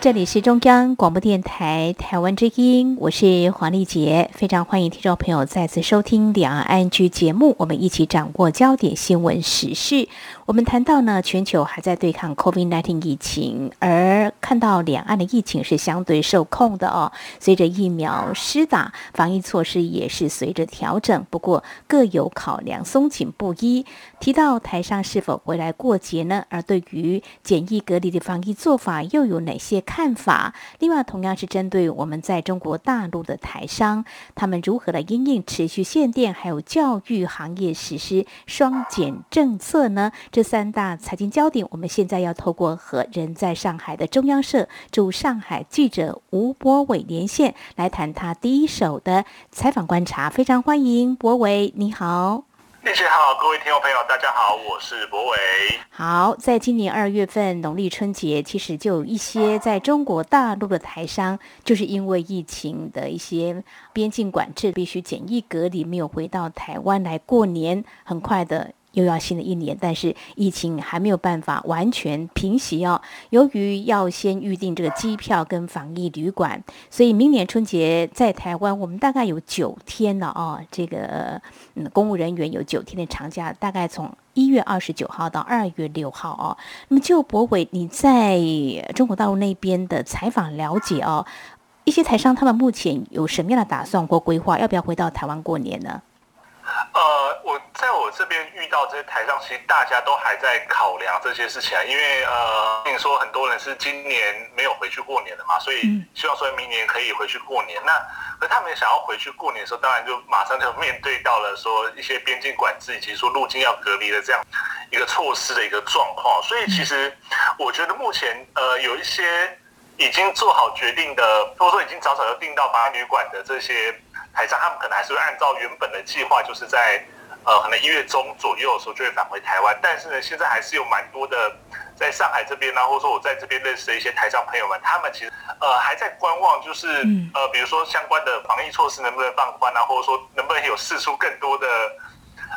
这里是中央广播电台台湾之音，我是黄丽杰，非常欢迎听众朋友再次收听两岸安居节目，我们一起掌握焦点新闻时事。我们谈到呢，全球还在对抗 COVID-19 疫情，而看到两岸的疫情是相对受控的哦。随着疫苗施打，防疫措施也是随着调整，不过各有考量，松紧不一。提到台上是否回来过节呢？而对于检疫隔离的防疫做法，又有哪些看法？另外，同样是针对我们在中国大陆的台商，他们如何来因应持续限电，还有教育行业实施双减政策呢？这三大财经焦点，我们现在要透过和人在上海的中央社驻上海记者吴博伟连线，来谈他第一手的采访观察。非常欢迎博伟，你好。谢谢好，各位听众朋友，大家好，我是博伟。好，在今年二月份农历春节，其实就有一些在中国大陆的台商，就是因为疫情的一些边境管制，必须检疫隔离，没有回到台湾来过年，很快的。又要新的一年，但是疫情还没有办法完全平息哦。由于要先预定这个机票跟防疫旅馆，所以明年春节在台湾，我们大概有九天了哦。这个嗯，公务人员有九天的长假，大概从一月二十九号到二月六号哦。那么就博伟，你在中国大陆那边的采访了解哦，一些台商他们目前有什么样的打算或规划？要不要回到台湾过年呢？在我这边遇到这些台上，其实大家都还在考量这些事情啊。因为呃，听说很多人是今年没有回去过年的嘛，所以希望说明年可以回去过年。那可他们想要回去过年的时候，当然就马上就面对到了说一些边境管制以及说入境要隔离的这样一个措施的一个状况。所以其实我觉得目前呃有一些已经做好决定的，或者说已经早早就订到防疫旅馆的这些。台上他们可能还是会按照原本的计划，就是在呃可能一月中左右的时候就会返回台湾。但是呢，现在还是有蛮多的在上海这边呢，或者说我在这边认识的一些台商朋友们，他们其实呃还在观望，就是呃比如说相关的防疫措施能不能放宽啊，或者说能不能有试出更多的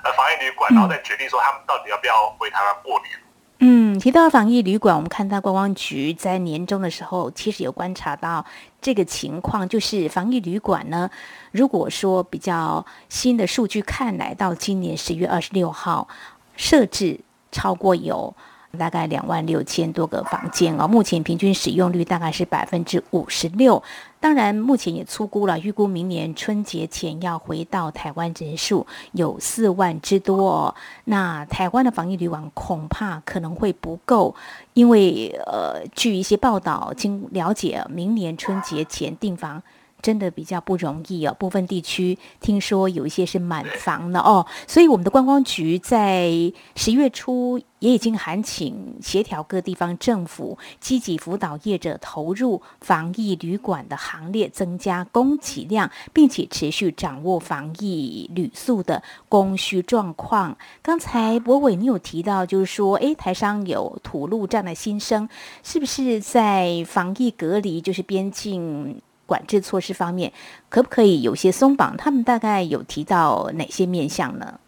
呃防疫旅馆，然后再决定说他们到底要不要回台湾过年。嗯，提到防疫旅馆，我们看到观光局在年终的时候，其实有观察到这个情况，就是防疫旅馆呢，如果说比较新的数据看来，到今年十月二十六号设置超过有。大概两万六千多个房间哦，目前平均使用率大概是百分之五十六。当然，目前也粗估了，预估明年春节前要回到台湾人数有四万之多哦。那台湾的防疫旅馆恐怕可能会不够，因为呃，据一些报道，经了解，明年春节前订房。真的比较不容易哦，部分地区听说有一些是满房的哦，所以我们的观光局在十月初也已经函请协调各地方政府，积极辅导业者投入防疫旅馆的行列，增加供给量，并且持续掌握防疫旅宿的供需状况。刚才博伟你有提到，就是说，诶，台商有吐露这样的心声，是不是在防疫隔离，就是边境？管制措施方面，可不可以有些松绑？他们大概有提到哪些面向呢？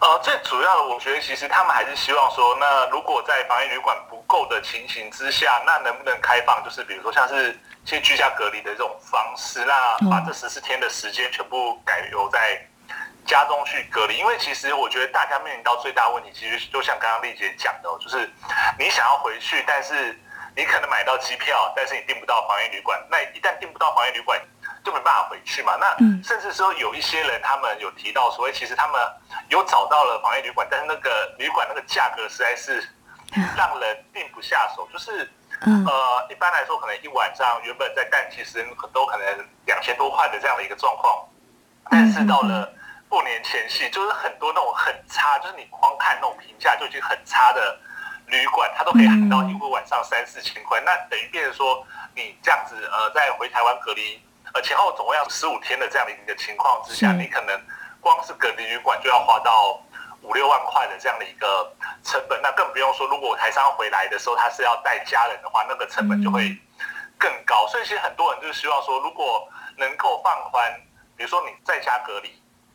呃，最主要的，我觉得其实他们还是希望说，那如果在防疫旅馆不够的情形之下，那能不能开放？就是比如说像是先居家隔离的这种方式，那把这十四天的时间全部改由在家中去隔离。因为其实我觉得大家面临到最大问题，其实就像刚刚丽姐讲的，就是你想要回去，但是。你可能买到机票，但是你订不到防疫旅馆。那一旦订不到防疫旅馆，就没办法回去嘛。那甚至说有一些人，他们有提到说，其实他们有找到了防疫旅馆，但是那个旅馆那个价格实在是让人定不下手。就是呃，一般来说，可能一晚上原本在淡季时间都可能两千多块的这样的一个状况，但是到了过年前夕，就是很多那种很差，就是你光看那种评价就已经很差的。旅馆他都可以喊到一个晚上三四千块，那等于变成说你这样子呃，在回台湾隔离呃前后总共要十五天的这样的一个情况之下，你可能光是隔离旅馆就要花到五六万块的这样的一个成本，那更不用说如果台商回来的时候他是要带家人的话，那个成本就会更高。所以其实很多人就是希望说，如果能够放宽，比如说你在家隔离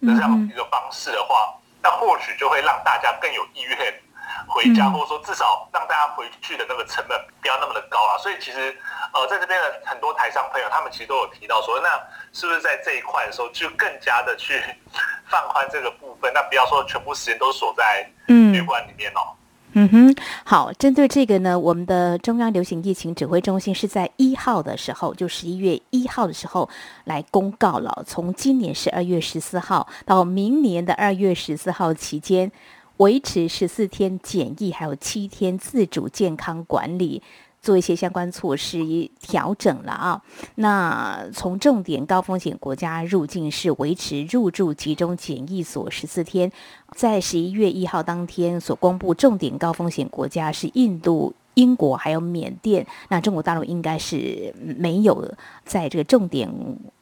的这样一个方式的话，那或许就会让大家更有意愿。回家，或者说至少让大家回去的那个成本不要那么的高啊。所以其实，呃，在这边的很多台商朋友，他们其实都有提到说，那是不是在这一块的时候，就更加的去放宽这个部分？那不要说全部时间都锁在旅馆里面哦。嗯哼，好，针对这个呢，我们的中央流行疫情指挥中心是在一号的时候，就十一月一号的时候来公告了，从今年十二月十四号到明年的二月十四号期间。维持十四天检疫，还有七天自主健康管理，做一些相关措施调整了啊。那从重点高风险国家入境是维持入住集中检疫所十四天，在十一月一号当天所公布重点高风险国家是印度、英国还有缅甸。那中国大陆应该是没有在这个重点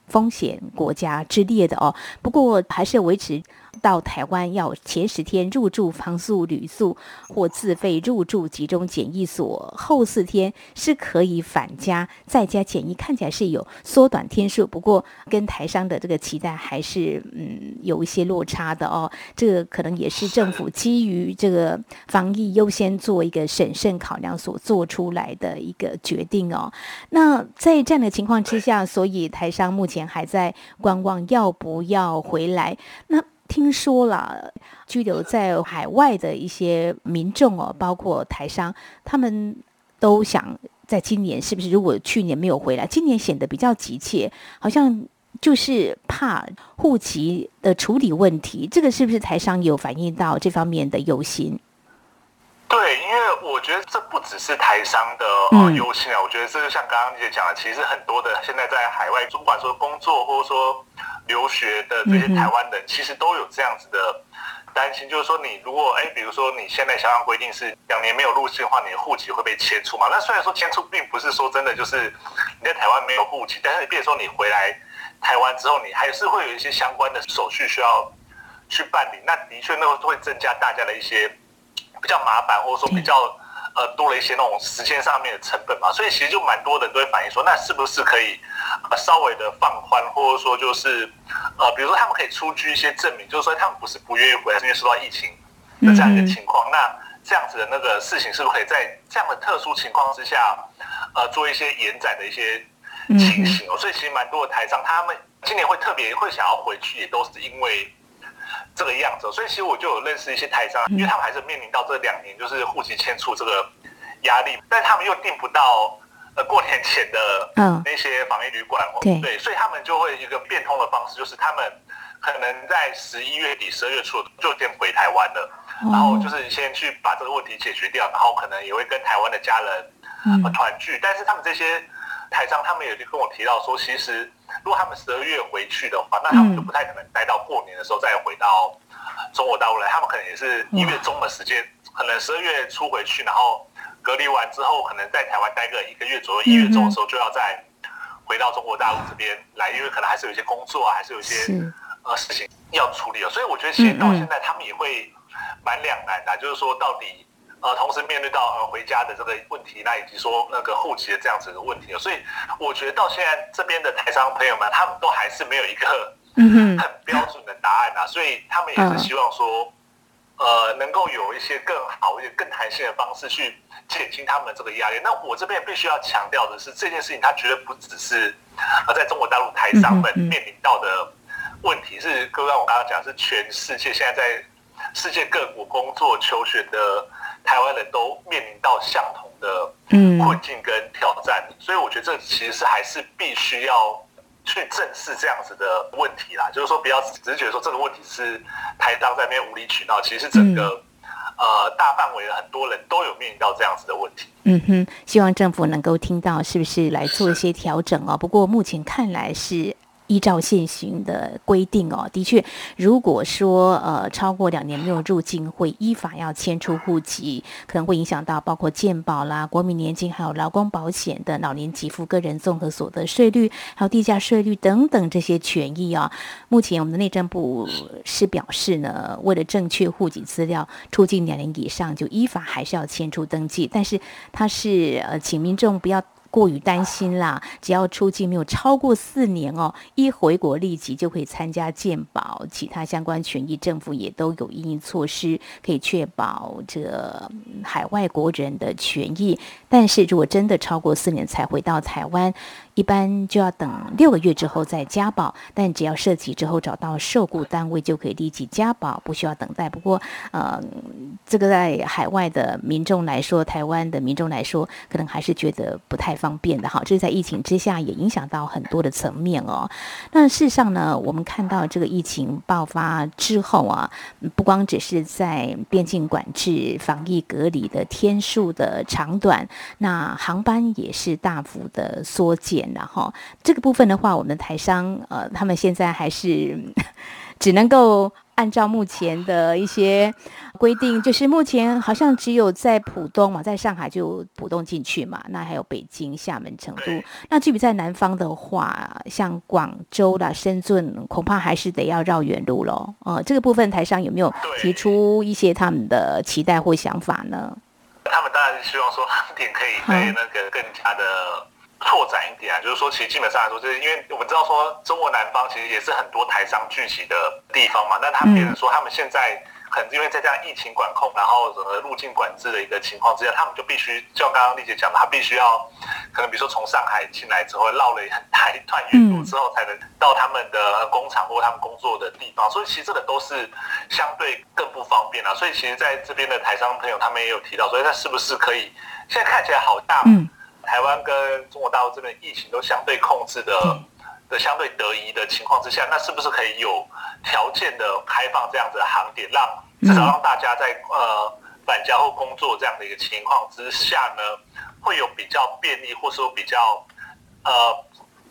风险国家之列的哦。不过还是维持。到台湾要前十天入住房宿旅宿或自费入住集中检疫所，后四天是可以返家在家检疫，看起来是有缩短天数，不过跟台商的这个期待还是嗯有一些落差的哦。这个可能也是政府基于这个防疫优先做一个审慎考量所做出来的一个决定哦。那在这样的情况之下，所以台商目前还在观望要不要回来。那听说了，居留在海外的一些民众哦，包括台商，他们都想在今年是不是？如果去年没有回来，今年显得比较急切，好像就是怕户籍的处理问题。这个是不是台商有反映到这方面的忧心？对，因为我觉得这不只是台商的呃忧心啊，我觉得这就像刚刚姐讲的，其实很多的现在在海外，不管说工作或者说。留学的这些台湾人其实都有这样子的担心，就是说你如果哎，比如说你现在香港规定是两年没有入境的话，你的户籍会被迁出嘛？那虽然说迁出并不是说真的就是你在台湾没有户籍，但是比如说你回来台湾之后，你还是会有一些相关的手续需要去办理。那的确，那会增加大家的一些比较麻烦，或者说比较呃多了一些那种时间上面的成本嘛。所以其实就蛮多人都会反映说，那是不是可以？稍微的放宽，或者说就是，呃，比如说他们可以出具一些证明，就是说他们不是不愿意回来，是因为受到疫情的这样一个情况。那这样子的那个事情，是不是可以在这样的特殊情况之下，呃，做一些延展的一些情形哦？所以其实蛮多的台商，他们今年会特别会想要回去，也都是因为这个样子。所以其实我就有认识一些台商，因为他们还是面临到这两年就是户籍迁出这个压力，但他们又订不到。呃，过年前的那些防疫旅馆，对，所以他们就会一个变通的方式，就是他们可能在十一月底、十二月初就先回台湾了，然后就是先去把这个问题解决掉，然后可能也会跟台湾的家人团聚。但是他们这些台商，他们也就跟我提到说，其实如果他们十二月回去的话，那他们就不太可能待到过年的时候再回到中国大陆来，他们可能也是一月中的时间，可能十二月初回去，然后。隔离完之后，可能在台湾待个一个月左右，一月中的时候就要再回到中国大陆这边来，因为可能还是有一些工作啊，还是有一些呃事情要处理哦。所以我觉得其实到现在他们也会蛮两难的，就是说到底呃同时面对到呃回家的这个问题，那以及说那个后期的这样子的问题。所以我觉得到现在这边的台商朋友们，他们都还是没有一个很标准的答案啊，所以他们也是希望说。呃，能够有一些更好、一些更弹性的方式去减轻他们这个压力。那我这边必须要强调的是，这件事情它绝对不只是呃在中国大陆台商们面临到的问题，是刚刚我刚刚讲是全世界现在在世界各国工作求学的台湾人都面临到相同的困境跟挑战。所以我觉得这其实是还是必须要。去正视这样子的问题啦，就是说不要只是觉得说这个问题是台当在那边无理取闹，其实是整个呃大范围的很多人都有面临到这样子的问题。嗯哼，希望政府能够听到，是不是来做一些调整哦？不过目前看来是。依照现行的规定哦，的确，如果说呃超过两年没有入境，会依法要迁出户籍，可能会影响到包括健保啦、国民年金还有劳工保险的老年给付、个人综合所得税率还有地价税率等等这些权益啊。目前我们的内政部是表示呢，为了正确户籍资料，出境两年以上就依法还是要迁出登记，但是他是呃请民众不要。过于担心啦。只要出境没有超过四年哦，一回国立即就可以参加健保，其他相关权益政府也都有应措施，可以确保这海外国人的权益。但是如果真的超过四年才回到台湾，一般就要等六个月之后再加保，但只要涉及之后找到受雇单位就可以立即加保，不需要等待。不过，呃，这个在海外的民众来说，台湾的民众来说，可能还是觉得不太方便的哈。这是在疫情之下也影响到很多的层面哦。那事实上呢，我们看到这个疫情爆发之后啊，不光只是在边境管制、防疫隔离的天数的长短，那航班也是大幅的缩减。然后这个部分的话，我们的台商呃，他们现在还是只能够按照目前的一些规定，就是目前好像只有在浦东嘛，在上海就浦东进去嘛，那还有北京、厦门、成都。那至于在南方的话，像广州啦、深圳，恐怕还是得要绕远路喽。呃，这个部分台商有没有提出一些他们的期待或想法呢？他们当然是希望说 航点可以在那个更加的。拓展一点啊，就是说，其实基本上来说，就是因为我们知道说，中国南方其实也是很多台商聚集的地方嘛。那他们别人说，他们现在很因为在这样疫情管控，然后整个入境管制的一个情况之下，他们就必须，就像刚刚丽姐讲的，他必须要可能比如说从上海进来之后，绕了很大一段远路之后，才能到他们的工厂或他们工作的地方。所以其实这个都是相对更不方便啊。所以其实在这边的台商朋友，他们也有提到，所以那是不是可以？现在看起来好大。台湾跟中国大陆这边疫情都相对控制的的相对得宜的情况之下，那是不是可以有条件的开放这样子的航点，让至少让大家在呃返家或工作这样的一个情况之下呢，会有比较便利，或者说比较呃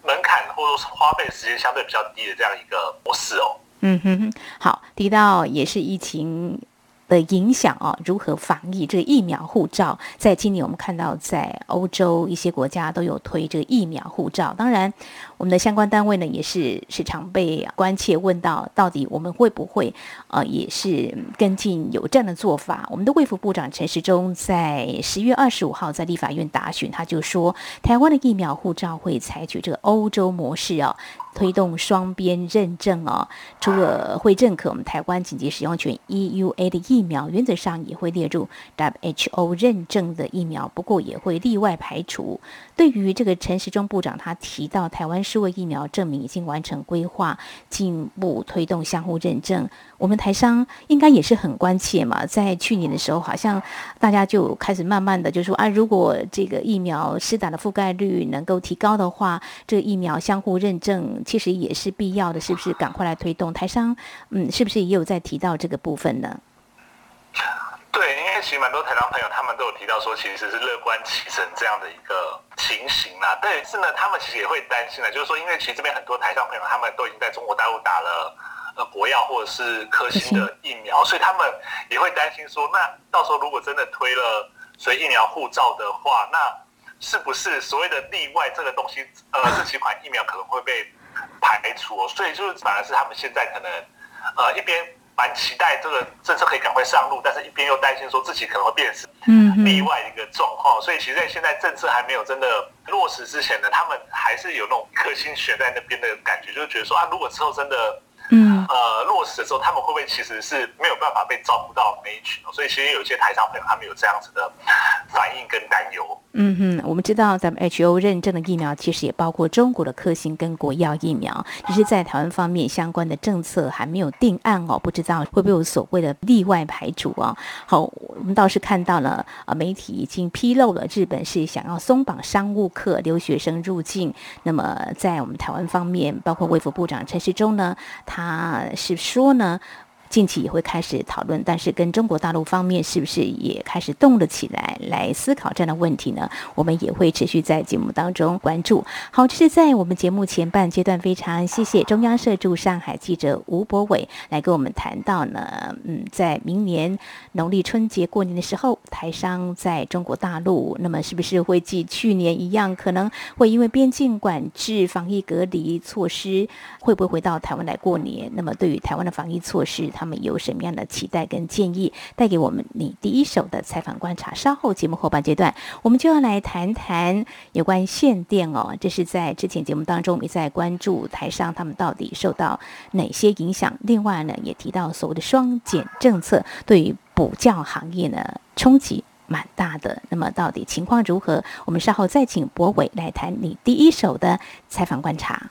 门槛或者说是花费时间相对比较低的这样一个模式哦。嗯哼哼，好，提到也是疫情。的影响啊，如何防疫？这个疫苗护照，在今年我们看到，在欧洲一些国家都有推这个疫苗护照。当然，我们的相关单位呢，也是时常被关切问到，到底我们会不会呃，也是跟进有这样的做法？我们的卫福部长陈时中在十月二十五号在立法院答询，他就说，台湾的疫苗护照会采取这个欧洲模式啊。推动双边认证哦，除了会认可我们台湾紧急使用权 EUA 的疫苗，原则上也会列入 WHO 认证的疫苗，不过也会例外排除。对于这个陈时中部长，他提到台湾数位疫苗证明已经完成规划，进一步推动相互认证。我们台商应该也是很关切嘛，在去年的时候，好像大家就开始慢慢的就说啊，如果这个疫苗施打的覆盖率能够提高的话，这个疫苗相互认证其实也是必要的，是不是？赶快来推动台商，嗯，是不是也有在提到这个部分呢？其实蛮多台商朋友他们都有提到说，其实是乐观其成这样的一个情形啦。但是呢，他们其实也会担心的，就是说，因为其实这边很多台商朋友他们都已经在中国大陆打了呃国药或者是科兴的疫苗，所以他们也会担心说，那到时候如果真的推了所以疫苗护照的话，那是不是所谓的例外这个东西，呃，这几款疫苗可能会被排除？所以就是反而是他们现在可能呃一边。蛮期待这个政策可以赶快上路，但是一边又担心说自己可能会变成例外一个状况，所以其实在现在政策还没有真的落实之前呢，他们还是有那种一颗心悬在那边的感觉，就是觉得说啊，如果之后真的。嗯，呃，落实的时候，他们会不会其实是没有办法被照顾到那一群？所以其实有一些台商朋友，他们有这样子的反应跟担忧。嗯哼，我们知道咱们 H O 认证的疫苗，其实也包括中国的科兴跟国药疫苗，只是在台湾方面相关的政策还没有定案哦，不知道会不会有所谓的例外排除啊？好，我们倒是看到了，呃，媒体已经披露了，日本是想要松绑商务客留学生入境。那么在我们台湾方面，包括卫福部长陈时中呢，他。啊是说呢。近期也会开始讨论，但是跟中国大陆方面是不是也开始动了起来，来思考这样的问题呢？我们也会持续在节目当中关注。好，这是在我们节目前半阶段，非常谢谢中央社驻上海记者吴博伟来跟我们谈到呢。嗯，在明年农历春节过年的时候，台商在中国大陆，那么是不是会继去年一样，可能会因为边境管制、防疫隔离措施，会不会回到台湾来过年？那么对于台湾的防疫措施，他他们有什么样的期待跟建议，带给我们你第一手的采访观察。稍后节目后半阶段，我们就要来谈谈有关限电哦，这是在之前节目当中也在关注台商他们到底受到哪些影响。另外呢，也提到所谓的双减政策对于补教行业呢冲击。蛮大的，那么到底情况如何？我们稍后再请博伟来谈你第一手的采访观察。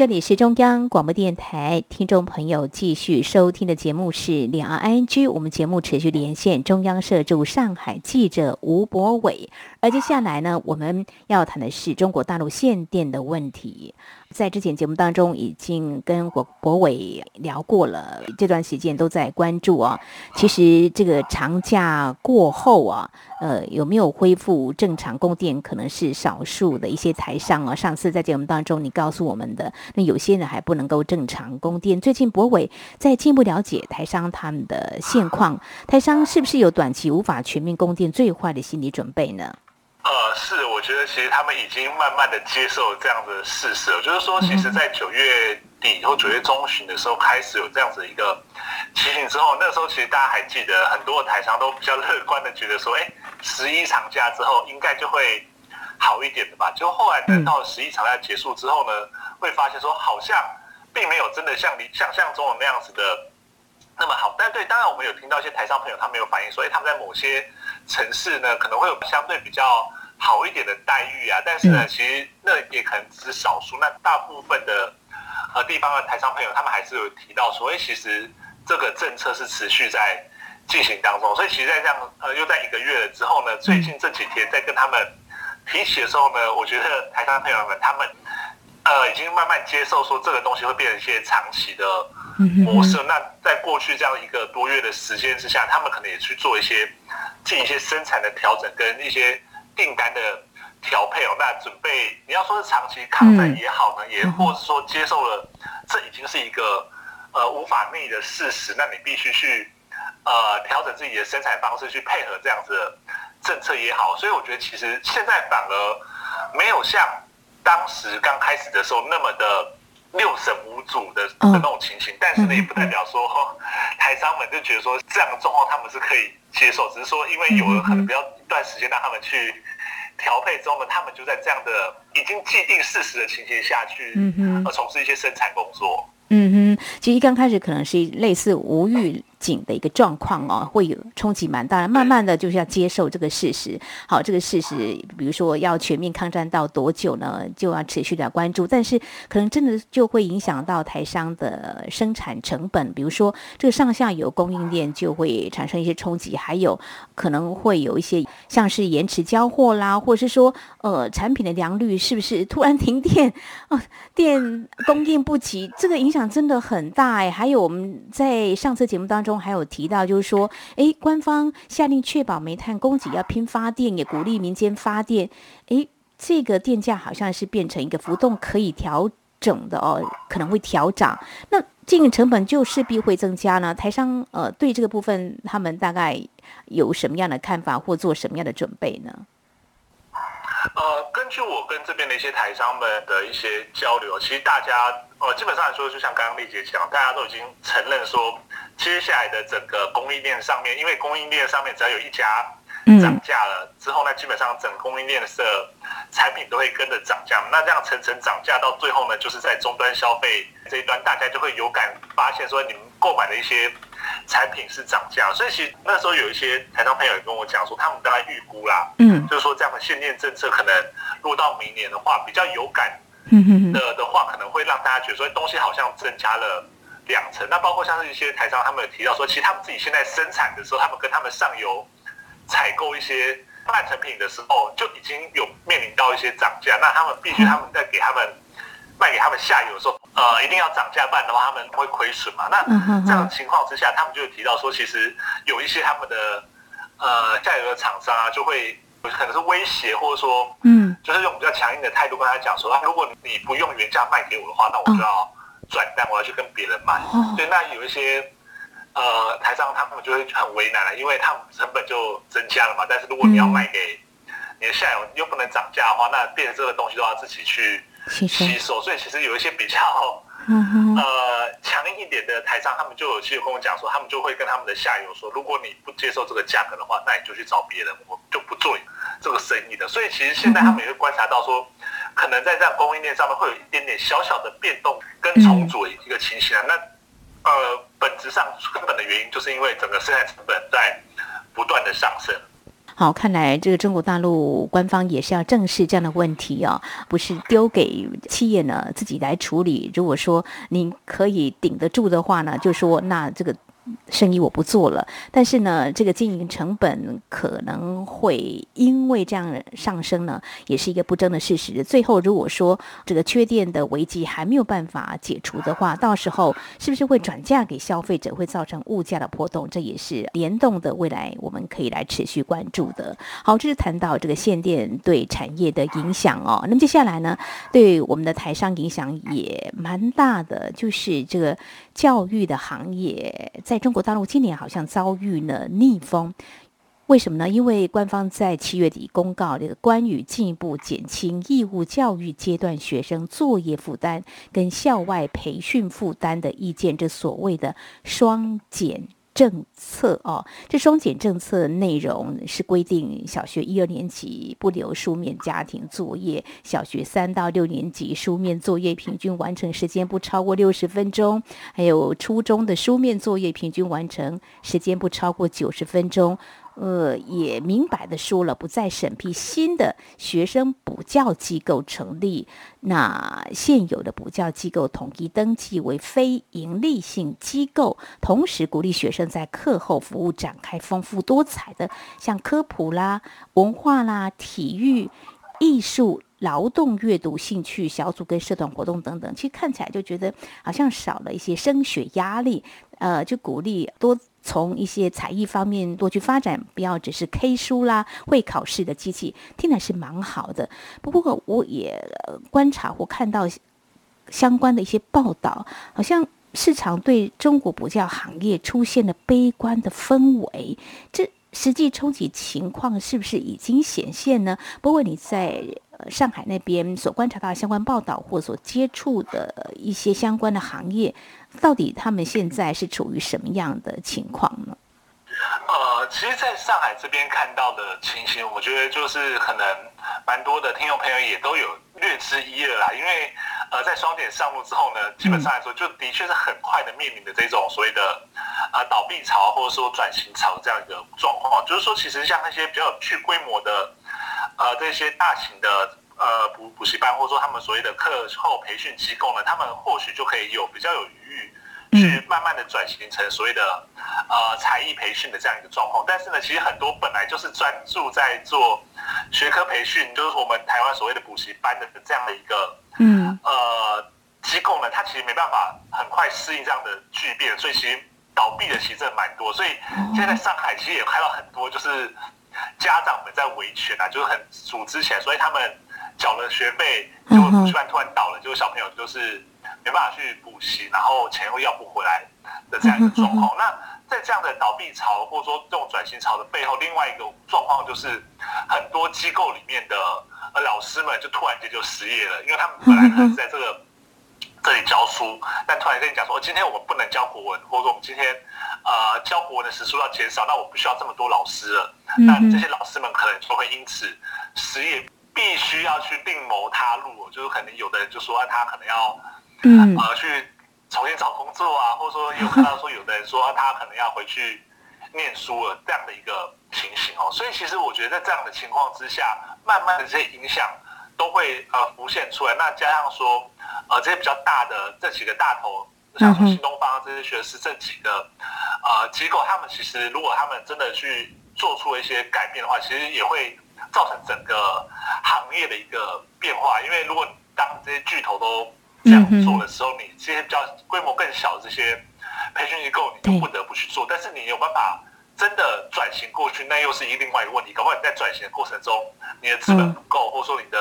这里是中央广播电台，听众朋友继续收听的节目是两岸 I N G。我们节目持续连线中央社驻上海记者吴博伟，而接下来呢，我们要谈的是中国大陆限电的问题。在之前节目当中，已经跟国国伟聊过了，这段时间都在关注啊。其实这个长假过后啊，呃，有没有恢复正常供电，可能是少数的一些台商啊。上次在节目当中你告诉我们的，那有些人还不能够正常供电。最近博伟在进一步了解台商他们的现况，台商是不是有短期无法全面供电最坏的心理准备呢？呃，是，我觉得其实他们已经慢慢的接受这样的事实了，就是说，其实，在九月底或九月中旬的时候，开始有这样子一个情形之后，那时候其实大家还记得，很多台商都比较 乐观的觉得说，哎，十一长假之后应该就会好一点的吧。就后来等到十一长假结束之后呢，会发现说，好像并没有真的像你想象中的那样子的那么好。但对，当然我们有听到一些台商朋友，他们有反映说，哎，他们在某些城市呢，可能会有相对比较好一点的待遇啊，但是呢，其实那也可能只是少数。那大部分的呃地方的台商朋友，他们还是有提到说，哎，其实这个政策是持续在进行当中。所以，其实，在这样呃又在一个月了之后呢，最近这几天在跟他们提起的时候呢，我觉得台商朋友们他们呃已经慢慢接受说，这个东西会变成一些长期的模式。那在过去这样一个多月的时间之下，他们可能也去做一些。进一些生产的调整跟一些订单的调配哦，那准备你要说是长期抗战也好呢，也或是说接受了这已经是一个呃无法逆的事实，那你必须去呃调整自己的生产方式去配合这样子的政策也好，所以我觉得其实现在反而没有像当时刚开始的时候那么的六神无主的的那种情形，但是呢也不代表说台商们就觉得说这样的状况他们是可以。接受，只是说，因为有了可能比较一段时间让他们去调配之后呢，他们就在这样的已经既定事实的情形下去，嗯哼，而，从事一些生产工作。嗯哼，其实刚开始可能是类似无预警的一个状况哦，会有冲击蛮大。慢慢的就是要接受这个事实。好，这个事实，比如说要全面抗战到多久呢？就要持续的关注。但是可能真的就会影响到台商的生产成本，比如说这个上下游供应链就会产生一些冲击，还有可能会有一些像是延迟交货啦，或者是说呃产品的良率是不是突然停电啊，电供应不齐，这个影响。真的很大哎，还有我们在上次节目当中中还有提到，就是说，哎，官方下令确保煤炭供给要拼发电，也鼓励民间发电，哎，这个电价好像是变成一个浮动可以调整的哦，可能会调涨，那经营成本就势必会增加呢。台商呃，对这个部分他们大概有什么样的看法，或做什么样的准备呢？呃，根据我跟这边的一些台商们的一些交流，其实大家呃基本上来说，就像刚刚丽姐讲，大家都已经承认说，接下来的整个供应链上面，因为供应链上面只要有一家涨价了之后呢，基本上整供应链的产品都会跟着涨价。那这样层层涨价到最后呢，就是在终端消费这一端，大家就会有感发现说，你们购买的一些。产品是涨价，所以其实那时候有一些台商朋友也跟我讲说，他们大概预估啦，嗯，就是说这样的限电政策可能落到明年的话，比较有感的的话，可能会让大家觉得说东西好像增加了两成。那包括像是一些台商，他们有提到说，其实他们自己现在生产的时候，他们跟他们上游采购一些半成品的时候，就已经有面临到一些涨价，那他们必须他们在给他们卖给他们下游的时候，呃，呃，一定要涨价，不然的话他们会亏损嘛。那这样的情况之下，他们就提到说，其实有一些他们的呃下游的厂商啊，就会可能是威胁，或者说，嗯，就是用比较强硬的态度跟他讲说，啊，如果你不用原价卖给我的话，那我就要转单，我要去跟别人买。对，那有一些呃台商他们就会很为难了，因为他们成本就增加了嘛。但是如果你要卖给你的下游，又不能涨价的话，那变成这个东西都要自己去。吸收，所以其实有一些比较呃强硬一点的台商，他们就有去跟我讲说，他们就会跟他们的下游说，如果你不接受这个价格的话，那你就去找别人，我就不做这个生意的。所以其实现在他们也会观察到说，可能在这样供应链上面会有一点点小小的变动跟重组一个情形啊。那呃，本质上根本的原因就是因为整个生产成本在不断的上升。好，看来这个中国大陆官方也是要正视这样的问题啊，不是丢给企业呢自己来处理。如果说您可以顶得住的话呢，就说那这个。生意我不做了，但是呢，这个经营成本可能会因为这样上升呢，也是一个不争的事实。最后，如果说这个缺电的危机还没有办法解除的话，到时候是不是会转嫁给消费者，会造成物价的波动？这也是联动的未来，我们可以来持续关注的。好，这是谈到这个限电对产业的影响哦。那么接下来呢，对我们的台商影响也蛮大的，就是这个。教育的行业在中国大陆今年好像遭遇了逆风，为什么呢？因为官方在七月底公告这个关于进一步减轻义务教育阶段学生作业负担跟校外培训负担的意见，这所谓的双减。政策哦，这双减政策内容是规定小学一二年级不留书面家庭作业，小学三到六年级书面作业平均完成时间不超过六十分钟，还有初中的书面作业平均完成时间不超过九十分钟。呃，也明白的说了，不再审批新的学生补教机构成立，那现有的补教机构统一登记为非营利性机构，同时鼓励学生在课后服务展开丰富多彩的，像科普啦、文化啦、体育、艺术、劳动、阅读、兴趣小组跟社团活动等等。其实看起来就觉得好像少了一些升学压力，呃，就鼓励多。从一些才艺方面多去发展，不要只是 K 书啦、会考试的机器，听来是蛮好的。不过我也观察或看到相关的一些报道，好像市场对中国补教行业出现了悲观的氛围。这实际冲击情况是不是已经显现呢？不过你在上海那边所观察到的相关报道或所接触的一些相关的行业。到底他们现在是处于什么样的情况呢？呃，其实，在上海这边看到的情形，我觉得就是可能蛮多的听众朋友也都有略知一二啦。因为呃，在双减上路之后呢，基本上来说，就的确是很快的面临的这种所谓的啊倒闭潮或者说转型潮这样一个状况。就是说，其实像那些比较去规模的呃这些大型的。呃，补补习班或者说他们所谓的课后培训机构呢，他们或许就可以有比较有，去慢慢的转型成所谓的呃才艺培训的这样一个状况。但是呢，其实很多本来就是专注在做学科培训，就是我们台湾所谓的补习班的这样的一个嗯呃机构呢，它其实没办法很快适应这样的巨变，所以其实倒闭的其实蛮多。所以现在上海其实也看到很多就是家长们在维权啊，就是很组织起来，所以他们。缴了学费，就补习班突然倒了，就小朋友就是没办法去补习，然后钱又要不回来的这样一个状况。那在这样的倒闭潮或者说这种转型潮的背后，另外一个状况就是很多机构里面的呃老师们就突然间就失业了，因为他们本来可能在这个这里教书，但突然跟你讲说，今天我们不能教国文，或者说我们今天呃教国文的时数要减少，那我不需要这么多老师了。那这些老师们可能就会因此失业。必须要去另谋他路，就是可能有的人就说他可能要，嗯，呃，去重新找工作啊，或者说有看到说有的人说他可能要回去念书了这样的一个情形哦。所以其实我觉得在这样的情况之下，慢慢的这些影响都会呃浮现出来。那加上说呃这些比较大的这几个大头，像说新东方这些学士这几个呃机构，他们其实如果他们真的去做出了一些改变的话，其实也会。造成整个行业的一个变化，因为如果当这些巨头都这样做的时候，你这些比较规模更小的这些培训机构，你就不得不去做。但是你有办法真的转型过去，那又是一另外一个问题。搞不好你在转型的过程中，你的资本不够，或者说你的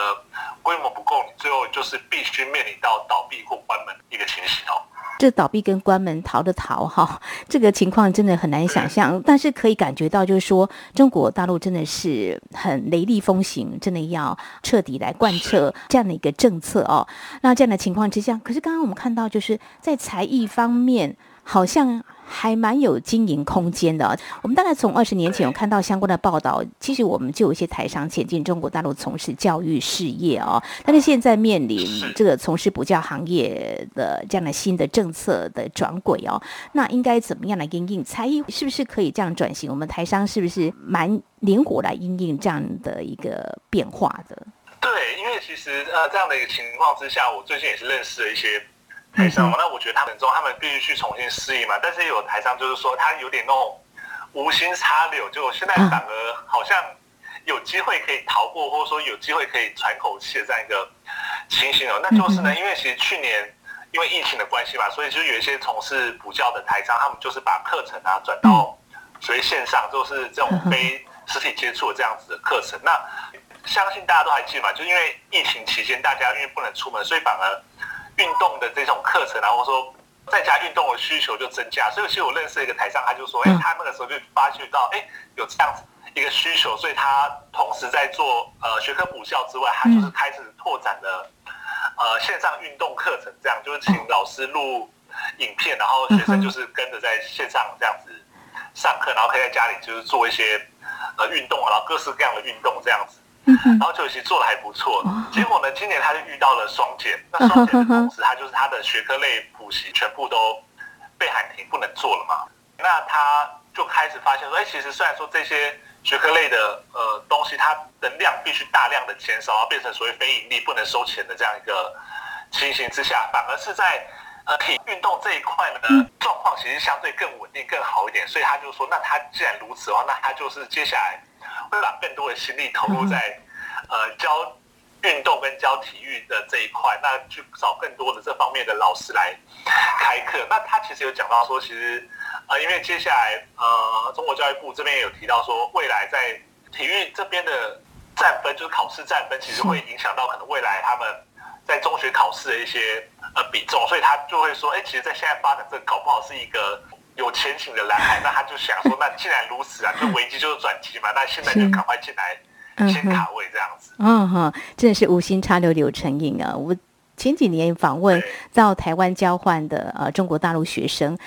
规模不够，你最后就是必须面临到倒闭或关门一个情形哦。这倒闭跟关门逃的逃哈，这个情况真的很难想象。但是可以感觉到，就是说中国大陆真的是很雷厉风行，真的要彻底来贯彻这样的一个政策哦。那这样的情况之下，可是刚刚我们看到，就是在才艺方面好像。还蛮有经营空间的。我们大概从二十年前有看到相关的报道，其实我们就有一些台商前进中国大陆从事教育事业哦。但是现在面临这个从事补教行业的这样的新的政策的转轨哦，那应该怎么样来应应？才艺是不是可以这样转型？我们台商是不是蛮灵活来应应这样的一个变化的？对，因为其实呃这样的一个情况之下，我最近也是认识了一些。台商嘛，那我觉得他们中，他们必须去重新适应嘛。但是有台商就是说，他有点那种无心插柳，就现在反而好像有机会可以逃过，或者说有机会可以喘口气的这样一个情形哦。那就是呢，因为其实去年因为疫情的关系嘛，所以就有一些从事补教的台商，他们就是把课程啊转到所谓线上，就是这种非实体接触的这样子的课程。那相信大家都还记得嘛，就因为疫情期间大家因为不能出门，所以反而。运动的这种课程啊，或者说在家运动的需求就增加，所以其实我认识一个台上，他就说，哎，他那个时候就发觉到，哎，有这样子一个需求，所以他同时在做呃学科补校之外，他就是开始拓展了呃线上运动课程，这样就是请老师录影片，然后学生就是跟着在线上这样子上课，然后可以在家里就是做一些呃运动，然后各式各样的运动这样子。然后就其实做的还不错，结果呢，今年他就遇到了双减，那双减的同时，他就是他的学科类补习全部都被喊停，不能做了嘛。那他就开始发现说，哎，其实虽然说这些学科类的呃东西，它的量必须大量的减少，然后变成所谓非盈利、不能收钱的这样一个情形之下，反而是在呃体育运动这一块呢，状况其实相对更稳定、更好一点。所以他就说，那他既然如此的话，那他就是接下来。会把更多的心力投入在，呃，教运动跟教体育的这一块，那去找更多的这方面的老师来开课。那他其实有讲到说，其实，呃，因为接下来，呃，中国教育部这边也有提到说，未来在体育这边的占分，就是考试占分，其实会影响到可能未来他们在中学考试的一些呃比重，所以他就会说，哎，其实，在现在发展这搞不好是一个。有前景的蓝海，那他就想说，那既然如此啊，就危机就是转机嘛，那现在就赶快进来，先卡位这样子。嗯哼，真的是无心插柳柳成荫啊！我前几年访问到台湾交换的呃中国大陆学生，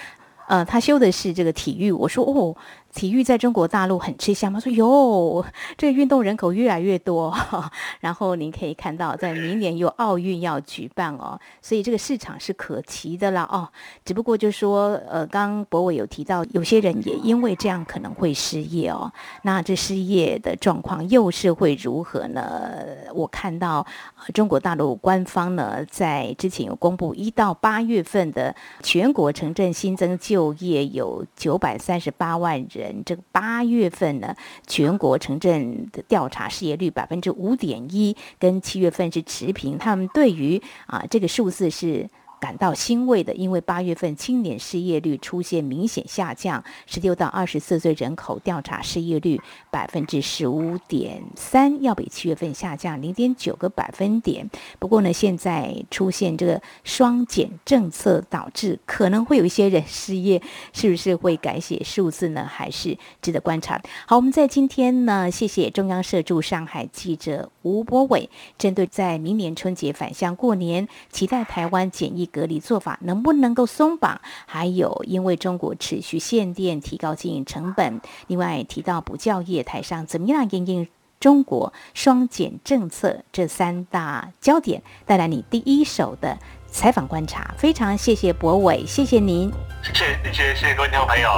呃，他修的是这个体育，我说哦。体育在中国大陆很吃香吗？说哟，这个运动人口越来越多，然后您可以看到，在明年有奥运要举办哦，所以这个市场是可期的啦哦。只不过就说，呃，刚博伟有提到，有些人也因为这样可能会失业哦。那这失业的状况又是会如何呢？我看到中国大陆官方呢，在之前有公布，一到八月份的全国城镇新增就业有九百三十八万人。这个八月份呢，全国城镇的调查失业率百分之五点一，跟七月份是持平。他们对于啊这个数字是。感到欣慰的，因为八月份青年失业率出现明显下降，十六到二十四岁人口调查失业率百分之十五点三，要比七月份下降零点九个百分点。不过呢，现在出现这个双减政策，导致可能会有一些人失业，是不是会改写数字呢？还是值得观察。好，我们在今天呢，谢谢中央社驻上海记者吴博伟，针对在明年春节返乡过年，期待台湾检疫。隔离做法能不能够松绑？还有，因为中国持续限电，提高经营成本。另外提到补教业台上怎么样应应中国双减政策这三大焦点，带来你第一手的采访观察。非常谢谢博伟，谢谢您，谢谢谢谢谢谢各位听众朋友。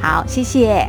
好，谢谢。